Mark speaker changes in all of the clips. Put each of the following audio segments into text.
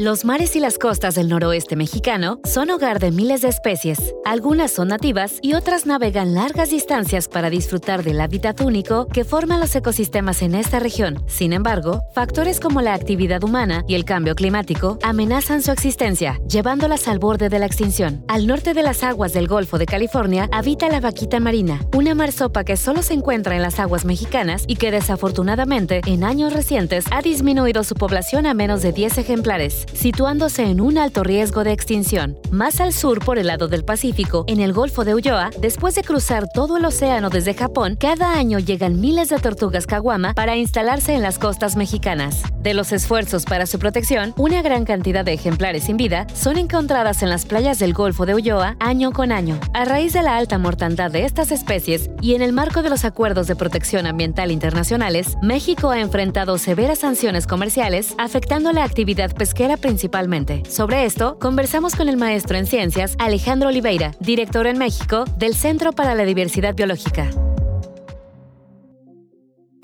Speaker 1: Los mares y las costas del noroeste mexicano son hogar de miles de especies. Algunas son nativas y otras navegan largas distancias para disfrutar del hábitat único que forman los ecosistemas en esta región. Sin embargo, factores como la actividad humana y el cambio climático amenazan su existencia, llevándolas al borde de la extinción. Al norte de las aguas del Golfo de California habita la vaquita marina, una marsopa que solo se encuentra en las aguas mexicanas y que desafortunadamente en años recientes ha disminuido su población a menos de 10 ejemplares situándose en un alto riesgo de extinción. Más al sur, por el lado del Pacífico, en el Golfo de Ulloa, después de cruzar todo el océano desde Japón, cada año llegan miles de tortugas caguama para instalarse en las costas mexicanas. De los esfuerzos para su protección, una gran cantidad de ejemplares sin vida son encontradas en las playas del Golfo de Ulloa año con año. A raíz de la alta mortandad de estas especies y en el marco de los acuerdos de protección ambiental internacionales, México ha enfrentado severas sanciones comerciales afectando la actividad pesquera principalmente. Sobre esto, conversamos con el maestro en ciencias Alejandro Oliveira, director en México del Centro para la Diversidad Biológica.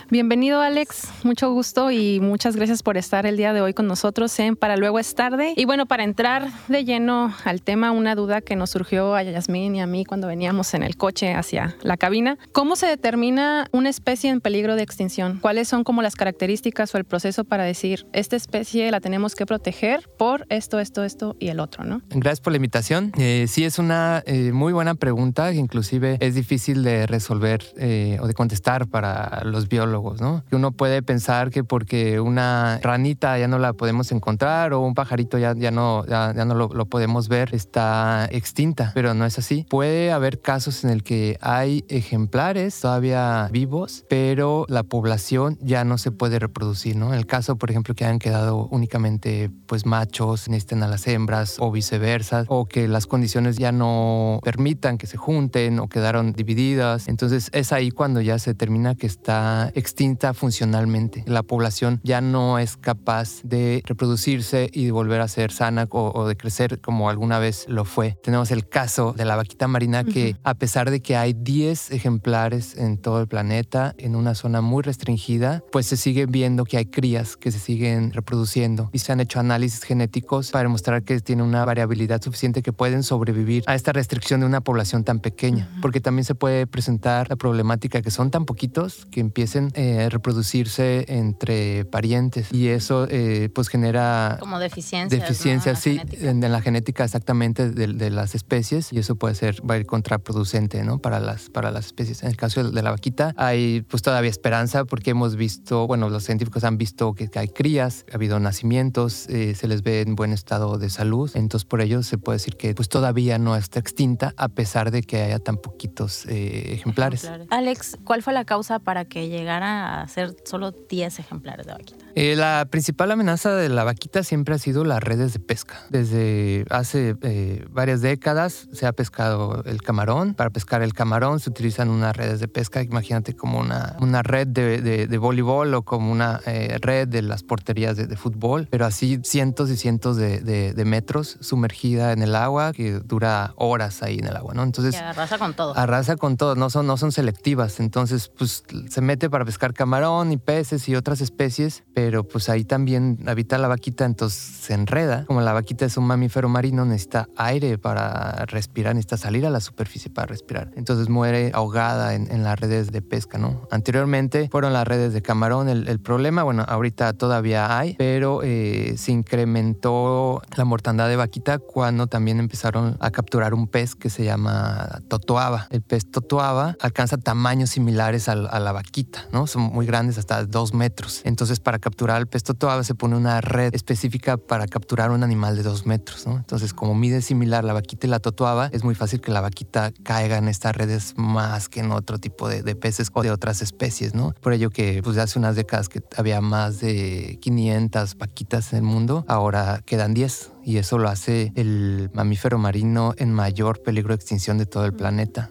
Speaker 2: Bienvenido Alex, mucho gusto y muchas gracias por estar el día de hoy con nosotros en Para Luego es tarde. Y bueno, para entrar de lleno al tema, una duda que nos surgió a Yasmín y a mí cuando veníamos en el coche hacia la cabina. ¿Cómo se determina una especie en peligro de extinción? ¿Cuáles son como las características o el proceso para decir, esta especie la tenemos que proteger por esto, esto, esto y el otro, ¿no?
Speaker 3: Gracias por la invitación. Eh, sí, es una eh, muy buena pregunta, inclusive es difícil de resolver eh, o de contestar para los biólogos ¿no? Que uno puede pensar que porque una ranita ya no la podemos encontrar o un pajarito ya, ya no, ya, no lo, podemos ver, está extinta, pero no es así. Puede haber casos en el que hay ejemplares todavía vivos, pero la población ya no se puede reproducir, ¿no? En el caso, por ejemplo, que hayan quedado únicamente pues machos, necesiten a las hembras o viceversa, o que las condiciones ya no permitan que se junten o quedaron divididas. Entonces es ahí cuando ya se determina que está extinta funcionalmente. La población ya no es capaz de reproducirse y de volver a ser sana o, de crecer como alguna vez lo fue. Tenemos el caso de la vaquita marina que a pesar de que hay 10 ejemplares en todo el planeta, en una zona muy restringida, pues se sigue viendo que hay crías que se siguen reproduciendo y se han hecho análisis genéticos para demostrar que tiene una variabilidad suficiente que pueden sobrevivir a esta restricción de una población tan pequeña, porque también se puede presentar la problemática que son tan poquitos que empiecen eh, reproducirse entre parientes. Y eso eh, pues genera
Speaker 4: como deficiencias,
Speaker 3: deficiencias sí en, la genética exactamente de, las especies. Y eso puede ser va a ir contraproducente no para las para las especies. En el caso de la vaquita hay pues todavía esperanza porque hemos visto bueno los científicos han visto que, hay crías ha habido nacimientos eh, se les ve en buen estado de salud. Entonces por ello se puede decir que pues todavía no está extinta a pesar de que haya tan poquitos ejemplares.
Speaker 4: Alex cuál fue la causa para que llegara a hacer solo 10 ejemplares de vaquita?
Speaker 3: Eh, la principal amenaza de la vaquita siempre ha sido las redes de pesca. Desde hace eh, varias décadas se ha pescado el camarón. Para pescar el camarón se utilizan unas redes de pesca, imagínate como una, una red de, de, voleibol o como una eh, red de las porterías de, fútbol, pero así cientos y cientos de, metros sumergida en el agua que dura horas ahí en el agua, ¿no?
Speaker 4: Entonces... arrasa con todo.
Speaker 3: Arrasa con todo, no son, no son selectivas. Entonces, pues se mete para pescar camarón y peces y otras especies, pero pues ahí también habita la vaquita, entonces se enreda. Como la vaquita es un mamífero marino, necesita aire para respirar, necesita salir a la superficie para respirar. Entonces muere ahogada en, las redes de pesca, ¿no? Anteriormente fueron las redes de camarón el, problema, bueno, ahorita todavía hay, pero eh, se incrementó la mortandad de vaquita cuando también empezaron a capturar un pez que se llama totoaba. El pez totoaba alcanza tamaños similares a la vaquita, ¿no? Son muy grandes, hasta dos metros. Entonces, para capturar el pez totoaba se pone una red específica para capturar un animal de dos metros, ¿no? Entonces, como mide similar la vaquita y la totoaba, es muy fácil que la vaquita caiga en estas redes más que en otro tipo de, peces o de otras especies, ¿no? Por ello que, pues, hace unas décadas que había más de 500 vaquitas en el mundo, ahora quedan 10 y eso lo hace el mamífero marino en mayor peligro de extinción de todo el planeta.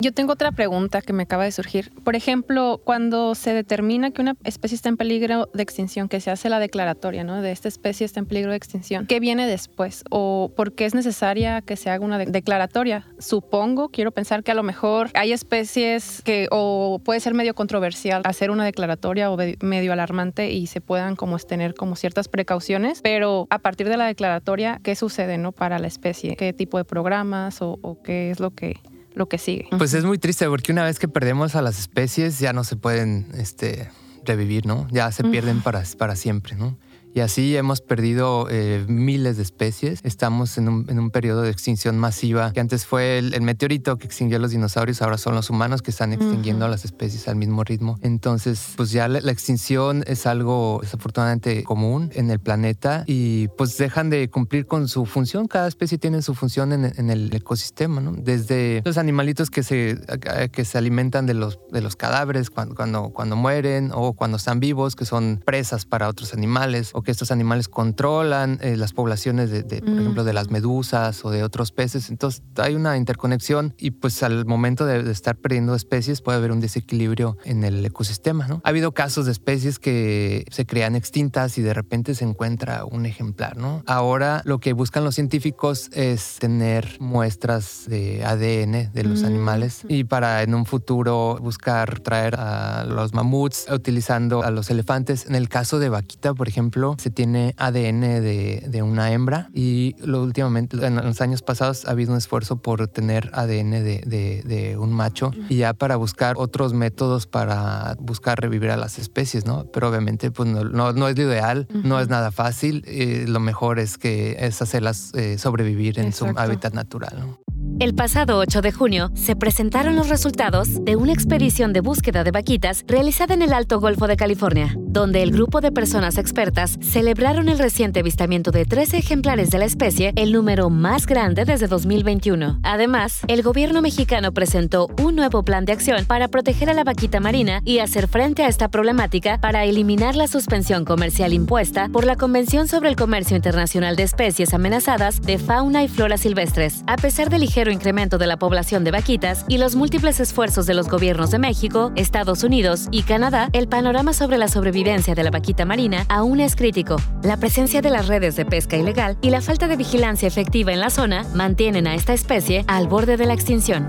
Speaker 2: Yo tengo otra pregunta que me acaba de surgir. Por ejemplo, cuando se determina que una especie está en peligro de extinción, que se hace la declaratoria, ¿no? De esta especie está en peligro de extinción. ¿Qué viene después? ¿O por qué es necesaria que se haga una declaratoria? Supongo, quiero pensar que a lo mejor hay especies que, o puede ser medio controversial hacer una declaratoria o medio alarmante y se puedan como tener como ciertas precauciones, pero a partir de la declaratoria, ¿qué sucede, no? Para la especie, ¿qué tipo de programas o, o qué es lo que lo que sigue.
Speaker 3: Pues es muy triste porque una vez que perdemos a las especies ya no se pueden este, revivir, ¿no? Ya se pierden para, para siempre, ¿no? Y así hemos perdido eh, miles de especies. Estamos en un, en un, periodo de extinción masiva, que antes fue el, meteorito que extinguió a los dinosaurios, ahora son los humanos que están extinguiendo a las especies al mismo ritmo. Entonces, pues ya la, extinción es algo desafortunadamente común en el planeta y pues dejan de cumplir con su función. Cada especie tiene su función en, en el ecosistema, ¿no? Desde los animalitos que se, que se alimentan de los, de los cadáveres cuando, cuando, cuando mueren o cuando están vivos, que son presas para otros animales que estos animales controlan eh, las poblaciones de, por mm. ejemplo, de las medusas o de otros peces. Entonces hay una interconexión y pues al momento de, estar perdiendo especies puede haber un desequilibrio en el ecosistema. ¿no? Ha habido casos de especies que se crean extintas y de repente se encuentra un ejemplar. ¿no? Ahora lo que buscan los científicos es tener muestras de ADN de los mm. animales y para en un futuro buscar traer a los mamuts utilizando a los elefantes. En el caso de vaquita, por ejemplo, se tiene ADN de, una hembra y lo últimamente, en los años pasados ha habido un esfuerzo por tener ADN de, un macho y ya para buscar otros métodos para buscar revivir a las especies, ¿no? Pero obviamente pues no, no, es lo ideal, no es nada fácil, eh, lo mejor es que es hacerlas eh, sobrevivir en su hábitat natural, ¿no?
Speaker 1: El pasado 8 de junio se presentaron los resultados de una expedición de búsqueda de vaquitas realizada en el Alto Golfo de California, donde el grupo de personas expertas celebraron el reciente avistamiento de 13 ejemplares de la especie, el número más grande desde 2021. Además, el gobierno mexicano presentó un nuevo plan de acción para proteger a la vaquita marina y hacer frente a esta problemática para eliminar la suspensión comercial impuesta por la Convención sobre el Comercio Internacional de Especies Amenazadas de Fauna y Flora Silvestres. A pesar del ligero incremento de la población de vaquitas y los múltiples esfuerzos de los gobiernos de México, Estados Unidos y Canadá, el panorama sobre la sobrevivencia de la vaquita marina aún es crítico. La presencia de las redes de pesca ilegal y la falta de vigilancia efectiva en la zona mantienen a esta especie al borde de la extinción.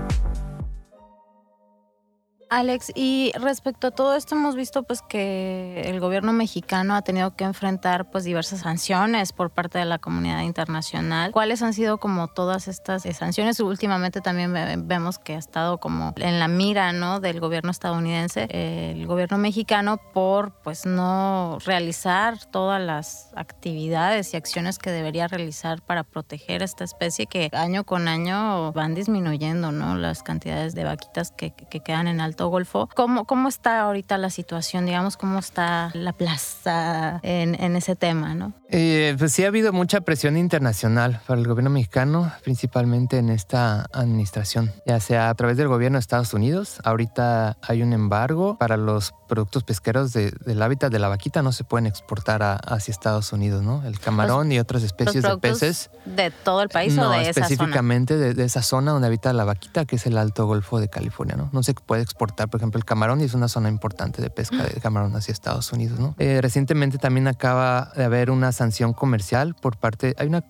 Speaker 4: Alex, y respecto a todo esto hemos visto pues que el gobierno mexicano ha tenido que enfrentar pues diversas sanciones por parte de la comunidad internacional. ¿Cuáles han sido como todas estas sanciones? Últimamente también vemos que ha estado como en la mira, ¿no? del gobierno estadounidense, el gobierno mexicano por pues no realizar todas las actividades y acciones que debería realizar para proteger esta especie que año con año van disminuyendo, ¿no? Las cantidades de vaquitas que quedan en alto Golfo. ¿Cómo, cómo está ahorita la situación? Digamos, ¿cómo está la plaza en, en ese tema? ¿no?
Speaker 3: Eh, pues sí ha habido mucha presión internacional para el gobierno mexicano, principalmente en esta administración, ya sea a través del gobierno de Estados Unidos. Ahorita hay un embargo para los productos pesqueros del hábitat de la vaquita, no se pueden exportar hacia Estados Unidos, ¿no? El camarón y otras especies de peces.
Speaker 4: ¿De todo el país o de esa
Speaker 3: zona? específicamente de, de, esa zona donde habita la vaquita, que es el Alto Golfo de California, ¿no? No se puede exportar por ejemplo, el camarón y es una zona importante de pesca de camarón hacia Estados Unidos. ¿no? Eh, recientemente también acaba de haber una sanción comercial por parte, hay una,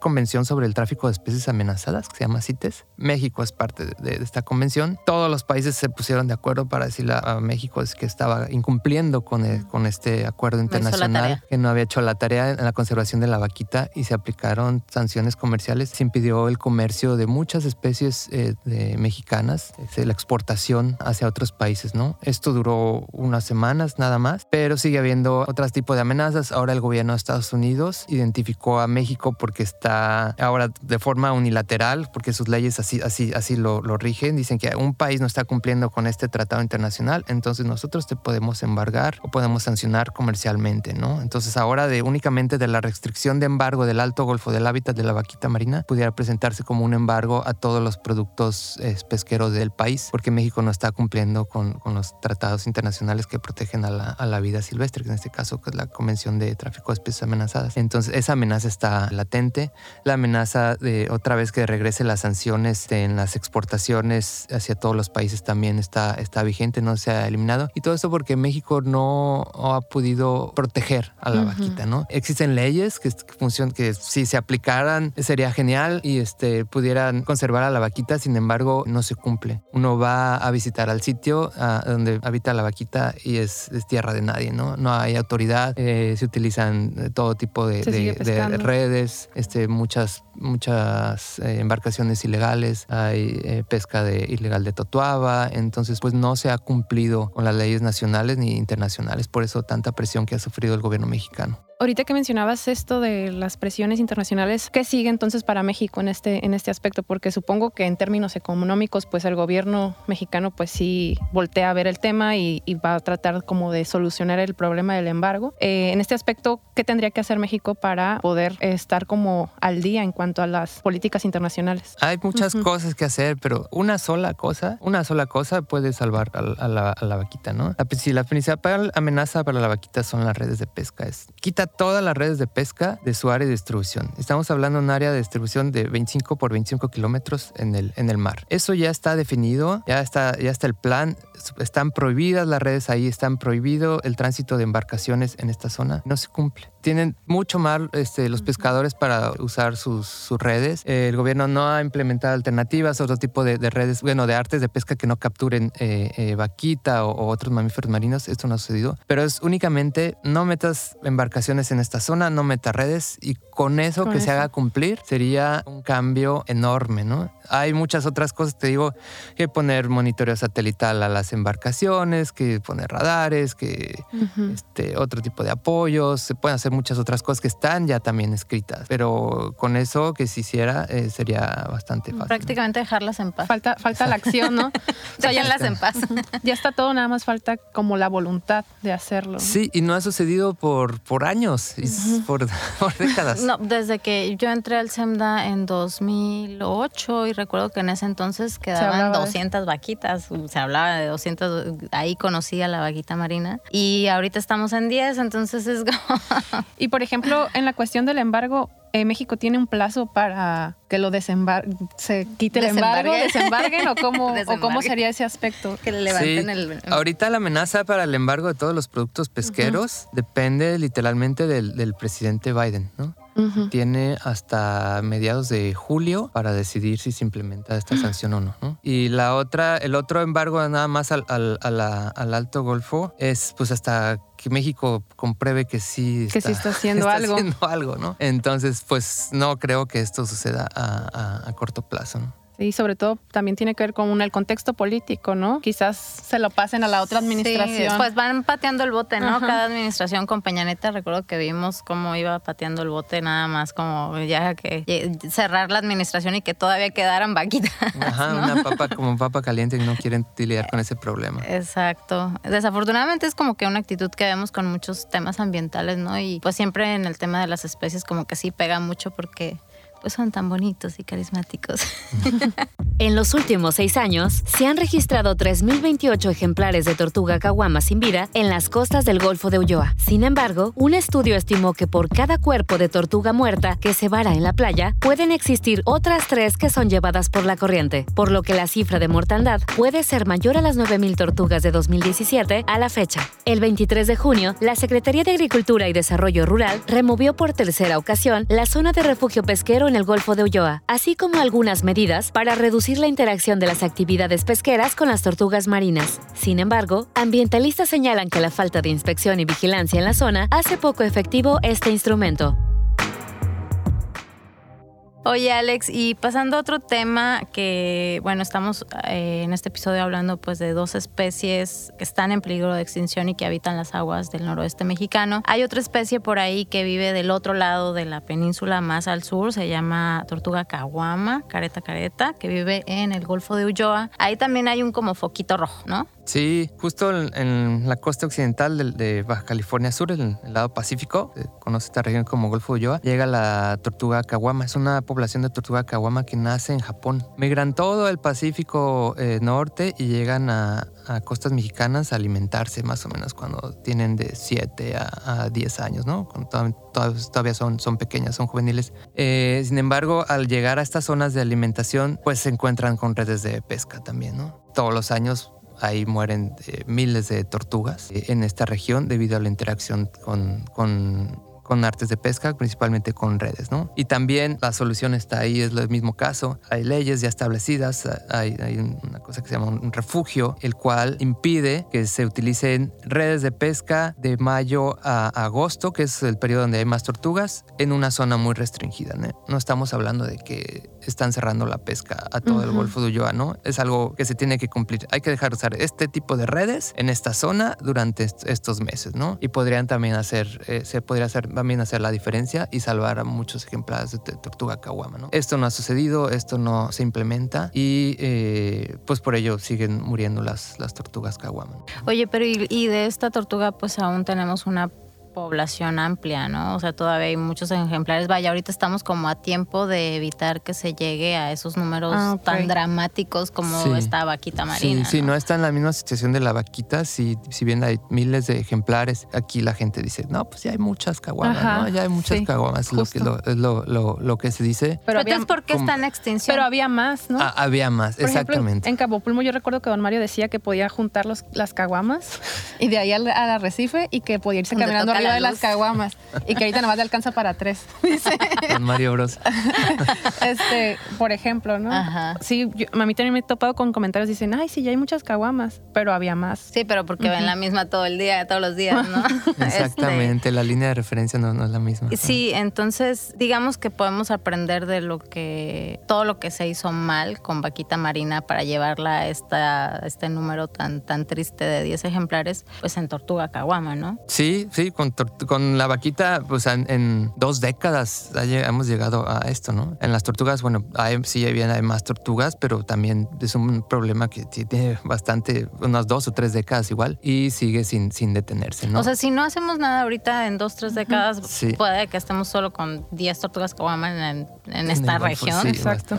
Speaker 3: convención sobre el tráfico de especies amenazadas que se llama CITES. México es parte de, esta convención. Todos los países se pusieron de acuerdo para decirle a México es que estaba incumpliendo con, con este acuerdo internacional, que no había hecho la tarea en la conservación de la vaquita y se aplicaron sanciones comerciales. Se impidió el comercio de muchas especies eh, de mexicanas, la exportación hacia otros países, ¿no? Esto duró unas semanas nada más, pero sigue habiendo otros tipos de amenazas. Ahora el gobierno de Estados Unidos identificó a México porque está ahora de forma unilateral, porque sus leyes así, así, así lo, lo rigen. Dicen que un país no está cumpliendo con este tratado internacional, entonces nosotros te podemos embargar o podemos sancionar comercialmente, ¿no? Entonces ahora de únicamente de la restricción de embargo del Alto Golfo del hábitat de la vaquita marina pudiera presentarse como un embargo a todos los productos eh, pesqueros del país, porque México no está cumpliendo cumpliendo con, los tratados internacionales que protegen a la, vida silvestre, que en este caso es la Convención de Tráfico de Especies Amenazadas. Entonces, esa amenaza está latente. La amenaza de otra vez que regrese las sanciones en las exportaciones hacia todos los países también está, está vigente, no se ha eliminado. Y todo eso porque México no ha podido proteger a la vaquita, ¿no? Existen leyes que, funcionan, que si se aplicaran sería genial y este, pudieran conservar a la vaquita, sin embargo, no se cumple. Uno va a visitar al sitio donde habita la vaquita y es, tierra de nadie, ¿no? No hay autoridad, eh, se utilizan todo tipo de, redes, este, muchas, muchas eh, embarcaciones ilegales, hay eh, pesca de, ilegal de totuaba, entonces pues no se ha cumplido con las leyes nacionales ni internacionales, por eso tanta presión que ha sufrido el gobierno mexicano.
Speaker 2: Ahorita que mencionabas esto de las presiones internacionales, ¿qué sigue entonces para México en este, en este aspecto? Porque supongo que en términos económicos, pues el gobierno mexicano pues sí voltea a ver el tema y, va a tratar como de solucionar el problema del embargo. Eh, en este aspecto, ¿qué tendría que hacer México para poder estar como al día en cuanto a las políticas internacionales?
Speaker 3: Hay muchas cosas que hacer, pero una sola cosa, una sola cosa puede salvar a, la, a la, vaquita, ¿no? Si la principal amenaza para la vaquita son las redes de pesca, es quita todas las redes de pesca de su área de distribución. Estamos hablando de un área de distribución de 25 por 25 kilómetros en el, en el mar. Eso ya está definido, ya está, ya está el plan. Están prohibidas las redes ahí, están prohibido el tránsito de embarcaciones en esta zona. No se cumple tienen mucho mal este, los pescadores para usar sus, redes. el gobierno no ha implementado alternativas, otro tipo de, redes, bueno, de artes de pesca que no capturen eh, eh, vaquita o, otros mamíferos marinos. Esto no ha sucedido. Pero es únicamente no metas embarcaciones en esta zona, no metas redes y con eso que se haga cumplir sería un cambio enorme, ¿no? Hay muchas otras cosas, te digo, que poner monitoreo satelital a las embarcaciones, que poner radares, que este, otro tipo de apoyos, se pueden hacer muchas otras cosas que están ya también escritas, pero con eso que se hiciera eh, sería bastante fácil.
Speaker 4: Prácticamente dejarlas en paz.
Speaker 2: Falta, falta la acción, ¿no?
Speaker 4: Dejarlas en paz.
Speaker 2: ya está todo, nada más falta como la voluntad de hacerlo.
Speaker 3: Sí, y no ha sucedido por, por años, por, décadas.
Speaker 4: No, desde que yo entré al SEMDA en 2008 y recuerdo que en ese entonces quedaban 200 vaquitas, se hablaba de 200, ahí conocí a la vaquita marina y ahorita estamos en 10, entonces es como...
Speaker 2: Y por ejemplo, en la cuestión del embargo, eh, México tiene un plazo para que lo desembargue, se quite el embargo, desembarguen. o cómo, o cómo sería ese aspecto.
Speaker 4: Que le levanten el...
Speaker 3: Ahorita la amenaza para el embargo de todos los productos pesqueros depende literalmente del, del presidente Biden, ¿no? Tiene hasta mediados de julio para decidir si se implementa esta sanción o no, Y la otra, el otro embargo nada más al, al, al Alto Golfo es pues hasta que México compruebe que sí
Speaker 2: está, que sí está haciendo algo.
Speaker 3: Haciendo algo, ¿no? Entonces, pues no creo que esto suceda a, a corto plazo, ¿no?
Speaker 2: Y sobre todo también tiene que ver con el contexto político, ¿no? Quizás se lo pasen a la otra administración.
Speaker 4: Sí, pues van pateando el bote, ¿no? Cada administración con Peñaneta, recuerdo que vimos cómo iba pateando el bote nada más como ya que cerrar la administración y que todavía quedaran vaquitas.
Speaker 3: Ajá, una papa como papa caliente y no quieren lidiar con ese problema.
Speaker 4: Exacto. Desafortunadamente es como que una actitud que vemos con muchos temas ambientales, ¿no? Y pues siempre en el tema de las especies como que sí pega mucho porque son tan bonitos y carismáticos.
Speaker 1: en los últimos seis años, se han registrado 3.028 ejemplares de tortuga caguama sin vida en las costas del Golfo de Ulloa. Sin embargo, un estudio estimó que por cada cuerpo de tortuga muerta que se vara en la playa, pueden existir otras tres que son llevadas por la corriente, por lo que la cifra de mortandad puede ser mayor a las 9.000 tortugas de 2017 a la fecha. El 23 de junio, la Secretaría de Agricultura y Desarrollo Rural removió por tercera ocasión la zona de refugio pesquero en el Golfo de Ulloa, así como algunas medidas para reducir la interacción de las actividades pesqueras con las tortugas marinas. Sin embargo, ambientalistas señalan que la falta de inspección y vigilancia en la zona hace poco efectivo este instrumento.
Speaker 4: Oye, Alex, y pasando a otro tema que, bueno, estamos eh, en este episodio hablando pues de dos especies que están en peligro de extinción y que habitan las aguas del noroeste mexicano. Hay otra especie por ahí que vive del otro lado de la península más al sur, se llama tortuga caguama, careta careta, que vive en el Golfo de Ulloa. Ahí también hay un como foquito rojo, ¿no?
Speaker 3: Sí, justo en, la costa occidental de, Baja California Sur, en el lado Pacífico, se conoce esta región como Golfo de Ulloa, llega la tortuga caguama. Es una población de tortuga caguama que nace en Japón. Migran todo el Pacífico eh, Norte y llegan a, costas mexicanas a alimentarse más o menos cuando tienen de 7 a, 10 años, ¿no? todavía son, son pequeñas, son juveniles. Eh, sin embargo, al llegar a estas zonas de alimentación, pues se encuentran con redes de pesca también, ¿no? Todos los años ahí mueren eh, miles de tortugas en esta región debido a la interacción con, con con artes de pesca, principalmente con redes, ¿no? Y también la solución está ahí, es el mismo caso. Hay leyes ya establecidas, hay, una cosa que se llama un refugio, el cual impide que se utilicen redes de pesca de mayo a agosto, que es el periodo donde hay más tortugas, en una zona muy restringida. ¿no? no estamos hablando de que están cerrando la pesca a todo el Golfo de Ulloa, ¿no? Es algo que se tiene que cumplir. Hay que dejar de usar este tipo de redes en esta zona durante estos meses, ¿no? Y podrían también hacer, eh, se podría hacer, también hacer la diferencia y salvar a muchos ejemplares de tortuga caguama, ¿no? Esto no ha sucedido, esto no se implementa y eh, pues por ello siguen muriendo las, las tortugas caguama.
Speaker 4: Oye, pero y de esta tortuga pues aún tenemos una población amplia, ¿no? O sea, todavía hay muchos ejemplares. Vaya, ahorita estamos como a tiempo de evitar que se llegue a esos números ah, tan dramáticos como esta vaquita marina.
Speaker 3: Sí, ¿no? ¿no? está en la misma situación de la vaquita. Si, si bien hay miles de ejemplares, aquí la gente dice, no, pues ya hay muchas caguamas, ¿no? Ya hay muchas caguamas, lo que, es lo, lo, que se dice.
Speaker 4: Pero entonces, ¿por qué está en extinción?
Speaker 2: Pero había más, ¿no?
Speaker 3: Ah, había más, exactamente.
Speaker 2: en Cabo Pulmo yo recuerdo que don Mario decía que podía juntar los, las caguamas y de ahí al, arrecife y que podía irse caminando de las caguamas y que ahorita nomás le alcanza para tres.
Speaker 3: Con Mario Bros.
Speaker 2: este, por ejemplo, ¿no? Ajá. Sí, a mí también me he topado con comentarios dicen, ay, sí, ya hay muchas caguamas, pero había más.
Speaker 4: Sí, pero porque ven la misma todo el día, todos los días, ¿no?
Speaker 3: Exactamente, la línea de referencia no, es la misma.
Speaker 4: Sí, entonces digamos que podemos aprender de lo que, todo lo que se hizo mal con Vaquita Marina para llevarla a esta, este número tan, tan triste de 10 ejemplares, pues en Tortuga Caguama, ¿no?
Speaker 3: Sí, sí, con, con la vaquita, pues en, dos décadas hemos llegado a esto, ¿no? En las tortugas, bueno, hay, sí bien hay más tortugas, pero también es un problema que tiene bastante, unas dos o tres décadas igual, y sigue sin, sin detenerse, ¿no?
Speaker 4: O sea, si no hacemos nada ahorita en dos, tres décadas, puede que estemos solo con 10 tortugas que en, en esta región.
Speaker 2: Exacto.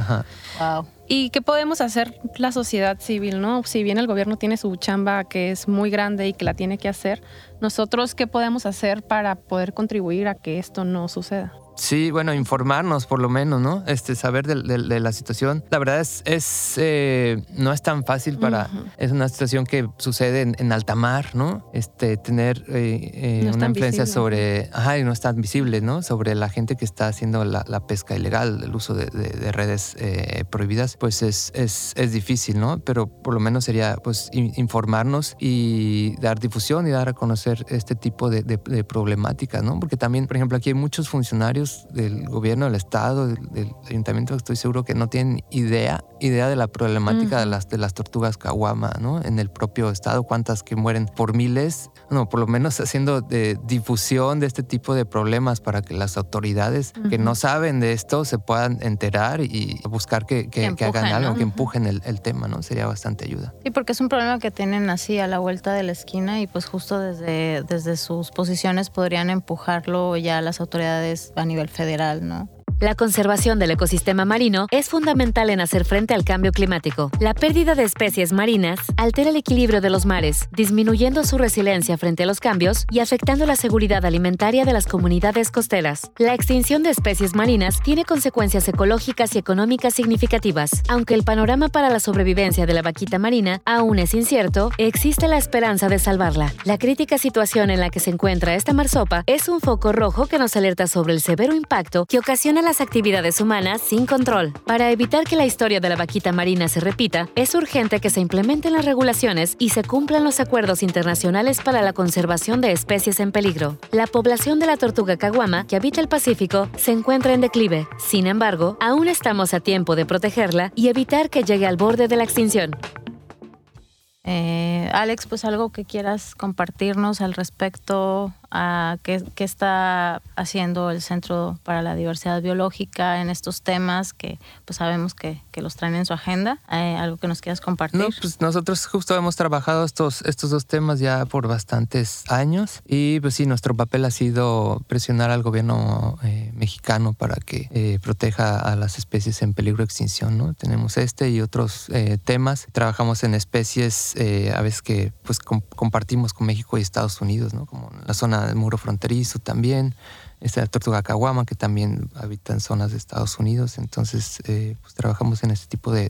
Speaker 2: Wow. ¿Y qué podemos hacer la sociedad civil, no? Si bien el gobierno tiene su chamba que es muy grande y que la tiene que hacer, nosotros qué podemos hacer para poder contribuir a que esto no suceda?
Speaker 3: Sí, bueno, informarnos por lo menos, ¿no? Este, saber de, la situación. La verdad es, es eh, no es tan fácil para, es una situación que sucede en, alta mar, ¿no? Este, tener eh, eh, una influencia sobre, ajá, y no es tan visible, ¿no? Sobre la gente que está haciendo la, pesca ilegal, el uso de, redes prohibidas, pues es, es, es, difícil, ¿no? Pero por lo menos sería, pues, informarnos y dar difusión y dar a conocer este tipo de, de problemáticas, ¿no? Porque también, por ejemplo, aquí hay muchos funcionarios del gobierno, del Estado, del, ayuntamiento, estoy seguro que no tienen idea, idea de la problemática de, las, de las tortugas caguama, ¿no? En el propio Estado, cuántas que mueren por miles, no, por lo menos haciendo de difusión de este tipo de problemas para que las autoridades que no saben de esto se puedan enterar y buscar que, que, hagan algo, que empujen el, el, tema, ¿no? Sería bastante ayuda.
Speaker 4: Sí, porque es un problema que tienen así a la vuelta de la esquina y pues justo desde, desde sus posiciones podrían empujarlo ya a las autoridades a nivel federal, ¿no?
Speaker 1: La conservación del ecosistema marino es fundamental en hacer frente al cambio climático. La pérdida de especies marinas altera el equilibrio de los mares, disminuyendo su resiliencia frente a los cambios y afectando la seguridad alimentaria de las comunidades costeras. La extinción de especies marinas tiene consecuencias ecológicas y económicas significativas. Aunque el panorama para la sobrevivencia de la vaquita marina aún es incierto, existe la esperanza de salvarla. La crítica situación en la que se encuentra esta marsopa es un foco rojo que nos alerta sobre el severo impacto que ocasiona las actividades humanas sin control. Para evitar que la historia de la vaquita marina se repita, es urgente que se implementen las regulaciones y se cumplan los acuerdos internacionales para la conservación de especies en peligro. La población de la tortuga caguama, que habita el Pacífico, se encuentra en declive. Sin embargo, aún estamos a tiempo de protegerla y evitar que llegue al borde de la extinción.
Speaker 4: Eh, Alex, pues algo que quieras compartirnos al respecto a qué, está haciendo el Centro para la Diversidad Biológica en estos temas que pues sabemos que, que los traen en su agenda. Eh, ¿Algo que nos quieras compartir?
Speaker 3: No, pues nosotros justo hemos trabajado estos, estos dos temas ya por bastantes años y pues sí, nuestro papel ha sido presionar al gobierno eh, mexicano para que eh, proteja a las especies en peligro de extinción. ¿no? Tenemos este y otros temas. Trabajamos en especies a veces que pues compartimos con México y Estados Unidos, ¿no? como la zona del muro fronterizo también está la tortuga caguama, que también habita en zonas de Estados Unidos. Entonces, eh, pues trabajamos en este tipo de,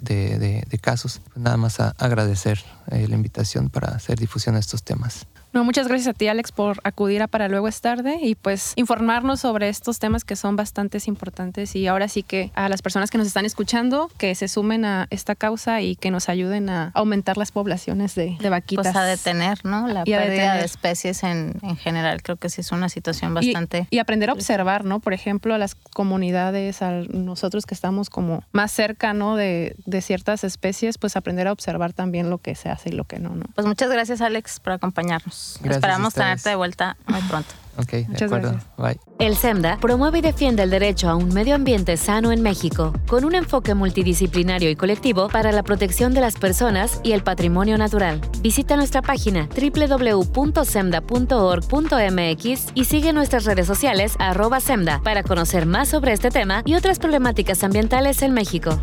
Speaker 3: casos. Pues nada más a agradecer eh, la invitación para hacer difusión de estos temas.
Speaker 2: No, muchas gracias a ti, Alex, por acudir a Para Luego es Tarde y pues informarnos sobre estos temas que son bastante importantes. Y ahora sí que a las personas que nos están escuchando, que se sumen a esta causa y que nos ayuden a aumentar las poblaciones de, de vaquitas.
Speaker 4: Pues a detener, ¿no? La pérdida de especies en, en, general. Creo que sí es una situación bastante.
Speaker 2: Y, aprender a observar, ¿no? Por ejemplo, a las comunidades, a nosotros que estamos como más cerca, ¿no? De, de ciertas especies, pues aprender a observar también lo que se hace y lo que no, ¿no?
Speaker 4: Pues muchas gracias, Alex, por acompañarnos. Esperamos tenerte de vuelta muy pronto.
Speaker 3: Ok, de acuerdo. Bye.
Speaker 1: El SEMDA promueve y defiende el derecho a un medio ambiente sano en México, con un enfoque multidisciplinario y colectivo para la protección de las personas y el patrimonio natural. Visita nuestra página www.semda.org.mx y sigue nuestras redes sociales arroba SEMDA para conocer más sobre este tema y otras problemáticas ambientales en México.